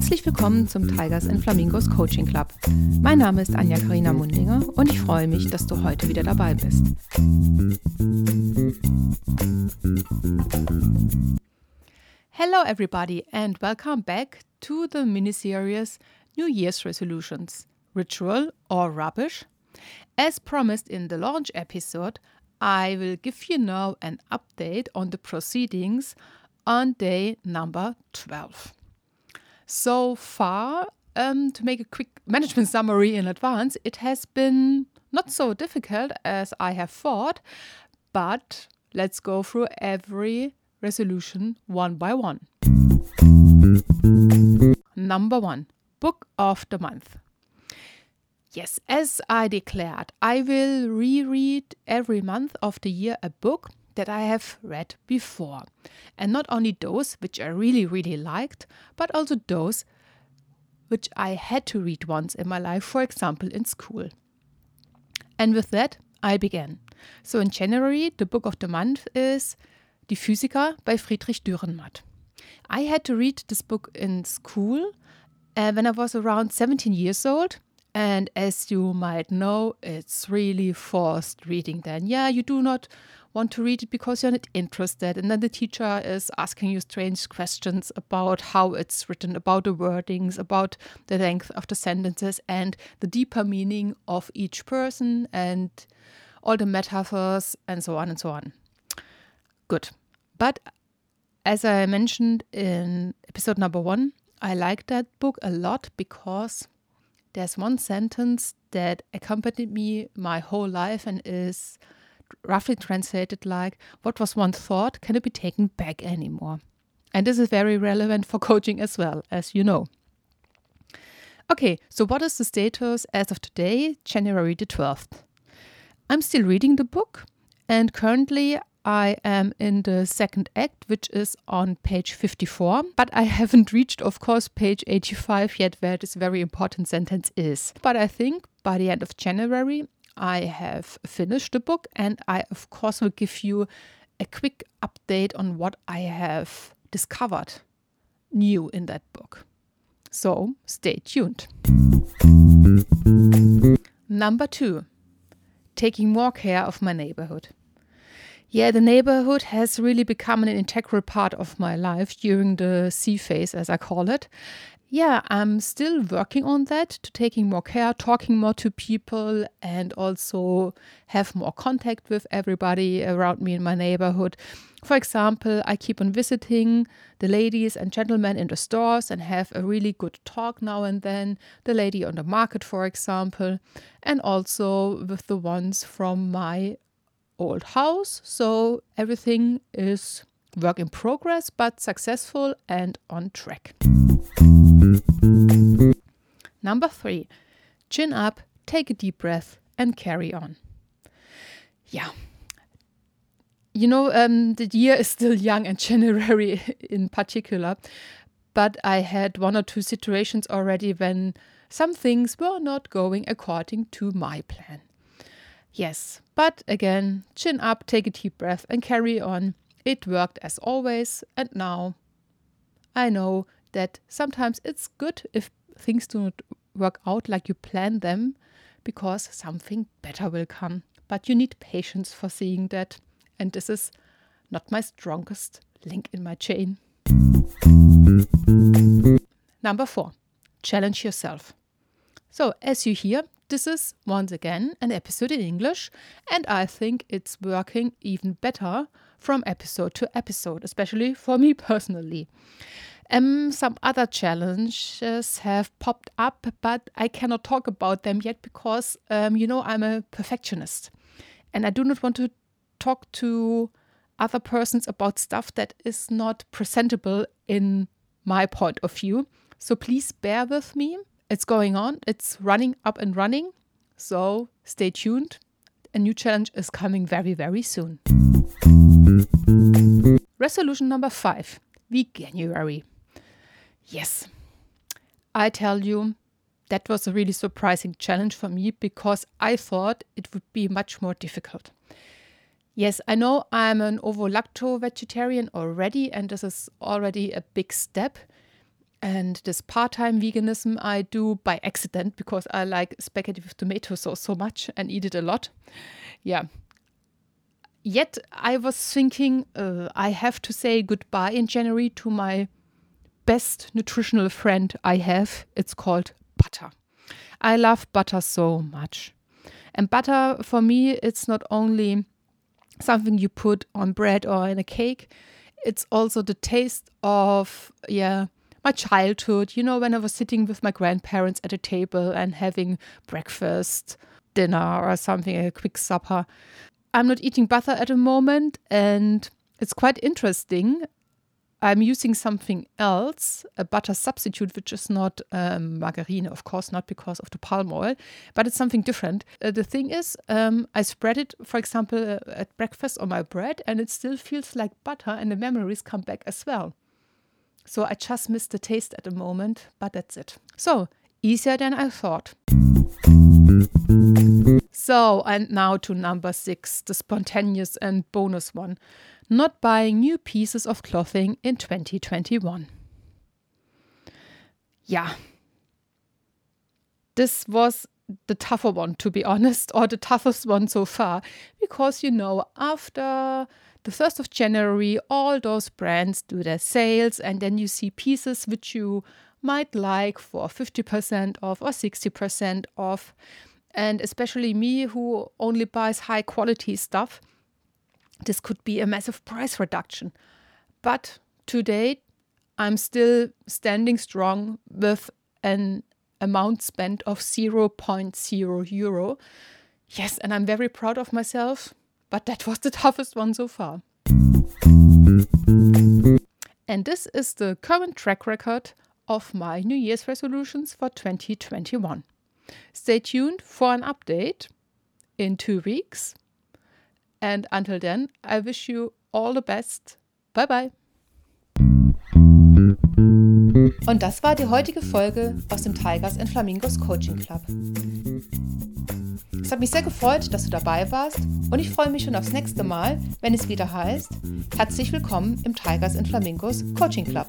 Herzlich willkommen zum Tigers and Flamingos Coaching Club. Mein Name ist Anja Karina Mundinger und ich freue mich, dass du heute wieder dabei bist. Hello, everybody, and welcome back to the mini-series New Year's Resolutions Ritual or Rubbish. As promised in the launch episode, I will give you now an update on the proceedings on day number 12. So far, um, to make a quick management summary in advance, it has been not so difficult as I have thought, but let's go through every resolution one by one. Number one, book of the month. Yes, as I declared, I will reread every month of the year a book that I have read before. And not only those which I really, really liked, but also those which I had to read once in my life, for example, in school. And with that, I began. So in January, the book of the month is Die Physiker by Friedrich Dürrenmatt. I had to read this book in school uh, when I was around 17 years old and as you might know, it's really forced reading then. Yeah, you do not want to read it because you're not interested. And then the teacher is asking you strange questions about how it's written, about the wordings, about the length of the sentences, and the deeper meaning of each person, and all the metaphors, and so on and so on. Good. But as I mentioned in episode number one, I like that book a lot because there's one sentence that accompanied me my whole life and is roughly translated like, What was once thought cannot be taken back anymore. And this is very relevant for coaching as well, as you know. Okay, so what is the status as of today, January the 12th? I'm still reading the book, and currently I am in the second act, which is on page 54, but I haven't reached, of course, page 85 yet, where this very important sentence is. But I think by the end of January, I have finished the book, and I, of course, will give you a quick update on what I have discovered new in that book. So stay tuned. Number two, taking more care of my neighborhood. Yeah, the neighborhood has really become an integral part of my life during the C phase, as I call it. Yeah, I'm still working on that to taking more care, talking more to people, and also have more contact with everybody around me in my neighborhood. For example, I keep on visiting the ladies and gentlemen in the stores and have a really good talk now and then. The lady on the market, for example, and also with the ones from my old house. So everything is work in progress, but successful and on track. Number three, chin up, take a deep breath, and carry on. Yeah. You know, um, the year is still young and January in particular, but I had one or two situations already when some things were not going according to my plan. Yes, but again, chin up, take a deep breath, and carry on. It worked as always, and now I know that sometimes it's good if things do not work out like you plan them because something better will come. But you need patience for seeing that, and this is not my strongest link in my chain. Number four, challenge yourself. So, as you hear, this is once again an episode in English, and I think it's working even better from episode to episode, especially for me personally. Um, some other challenges have popped up, but I cannot talk about them yet because, um, you know, I'm a perfectionist and I do not want to talk to other persons about stuff that is not presentable in my point of view. So please bear with me it's going on, it's running up and running. So stay tuned. A new challenge is coming very, very soon. Resolution number five Veganuary. Yes, I tell you, that was a really surprising challenge for me because I thought it would be much more difficult. Yes, I know I'm an ovo lacto vegetarian already, and this is already a big step And this part time veganism I do by accident because I like spaghetti with tomato sauce so much and eat it a lot. Yeah. Yet I was thinking uh, I have to say goodbye in January to my best nutritional friend I have. It's called butter. I love butter so much. And butter for me, it's not only something you put on bread or in a cake, it's also the taste of, yeah, my childhood. You know, when I was sitting with my grandparents at a table and having breakfast, dinner, or something, a quick supper. I'm not eating butter at the moment, and it's quite interesting. I'm using something else, a butter substitute, which is not um, margarine, of course, not because of the palm oil, but it's something different. Uh, the thing is, um, I spread it, for example, uh, at breakfast on my bread, and it still feels like butter, and the memories come back as well. So I just missed the taste at the moment, but that's it. So, easier than I thought. So, and now to number six, the spontaneous and bonus one not buying new pieces of clothing in 2021. Yeah. This was the tougher one, to be honest, or the toughest one so far, because you know, after the 1st of January, all those brands do their sales, and then you see pieces which you might like for 50% off or 60% off. And especially me, who only buys high quality stuff, this could be a massive price reduction. But to date, I'm still standing strong with an amount spent of 0.0 euro. Yes, and I'm very proud of myself, but that was the toughest one so far. And this is the current track record of my New Year's resolutions for 2021. Stay tuned for an update in two weeks. And until then, I wish you all the best. Bye bye. Und das war die heutige Folge aus dem Tigers and Flamingos Coaching Club. Es hat mich sehr gefreut, dass du dabei warst und ich freue mich schon aufs nächste Mal, wenn es wieder heißt, herzlich willkommen im Tigers and Flamingos Coaching Club.